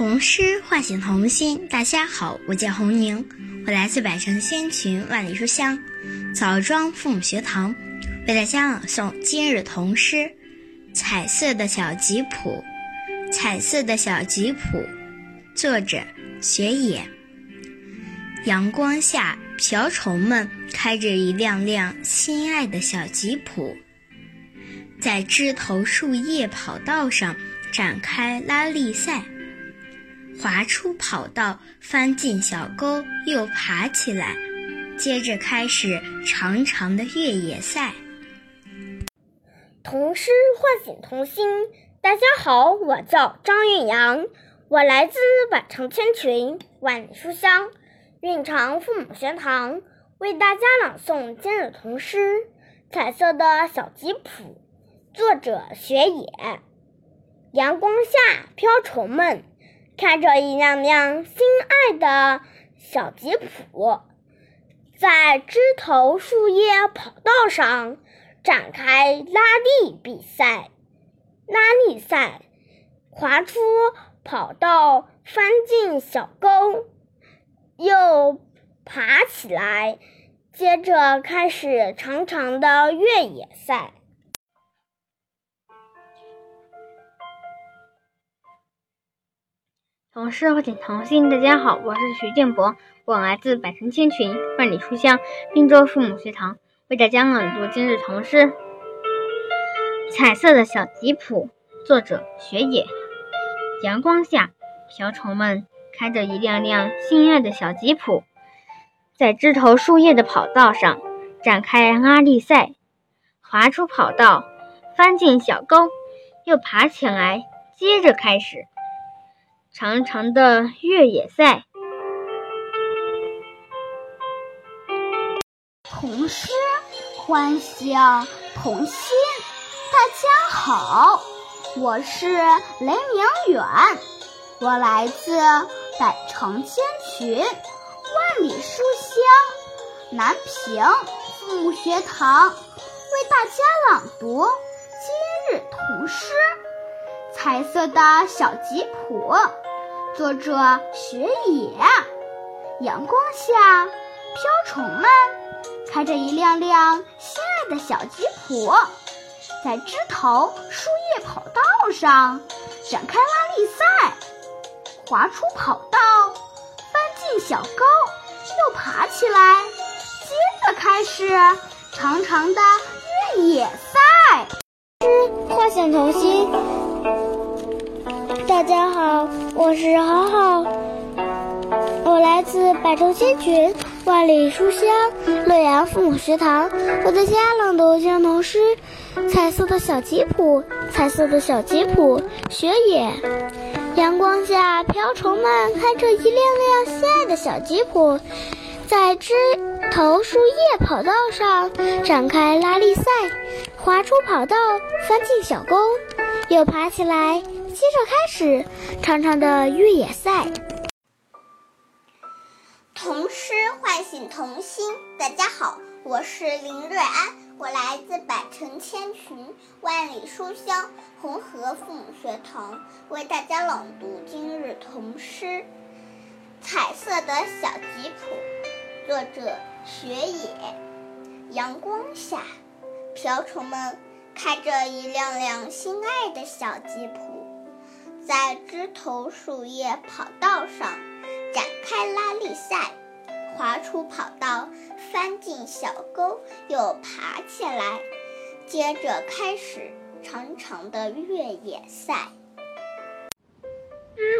童诗唤醒童心。大家好，我叫洪宁，我来自百城千群万里书香枣庄父母学堂，为大家朗诵今日童诗《彩色的小吉普》。彩色的小吉普，作者雪野。阳光下，瓢虫们开着一辆辆心爱的小吉普，在枝头树叶跑道上展开拉力赛。滑出跑道，翻进小沟，又爬起来，接着开始长长的越野赛。童诗唤醒童心。大家好，我叫张韵阳，我来自百城千群，万里书香蕴长父母学堂，为大家朗诵今日童诗《彩色的小吉普》，作者雪野。阳光下，瓢虫们。开着一辆辆心爱的小吉普，在枝头树叶跑道上展开拉力比赛。拉力赛，滑出跑道，翻进小沟，又爬起来，接着开始长长的越野赛。同诗唤醒童心，大家好，我是徐建博，我来自百城千群，万里书香滨州父母学堂，为大家朗读今日童诗《彩色的小吉普》，作者雪野。阳光下，瓢虫们开着一辆辆心爱的小吉普，在枝头树叶的跑道上展开拉力赛，滑出跑道，翻进小沟，又爬起来，接着开始。长长的越野赛。童诗欢笑童心，大家好，我是雷明远，我来自百城千群，万里书香南平父母学堂，为大家朗读今日童诗。彩色的小吉普，作者雪野。阳光下，瓢虫们开着一辆辆心爱的小吉普，在枝头树叶跑道上展开拉力赛。滑出跑道，翻进小沟，又爬起来，接着开始长长的越野赛。画想童心。大家好，我是好好，我来自百城千群，万里书香洛阳父母学堂，我在家朗读《江童诗》，彩色的小吉普，彩色的小吉普，雪野。阳光下，瓢虫们开着一辆辆心爱的小吉普，在枝头树叶跑道上展开拉力赛，滑出跑道，翻进小沟，又爬起来。接着开始长长的越野赛。童诗唤醒童心，大家好，我是林瑞安，我来自百城千群，万里书香红河父母学堂，为大家朗读今日童诗《彩色的小吉普》，作者雪野。阳光下，瓢虫们开着一辆辆心爱的小吉普。在枝头树叶跑道上展开拉力赛，滑出跑道，翻进小沟，又爬起来，接着开始长长的越野赛。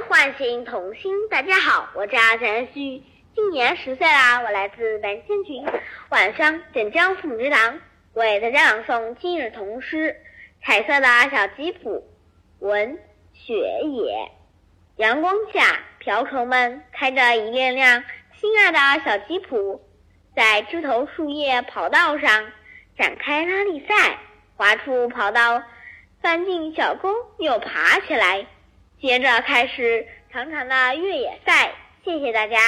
唤醒童心，大家好，我叫陈旭，今年十岁啦，我来自南千群晚上镇江父母学堂，为大家朗诵今日童诗《彩色的小吉普》文。雪野，阳光下，瓢虫们开着一辆辆心爱的小吉普，在枝头树叶跑道上展开拉力赛，滑出跑道，翻进小沟，又爬起来，接着开始长长的越野赛。谢谢大家。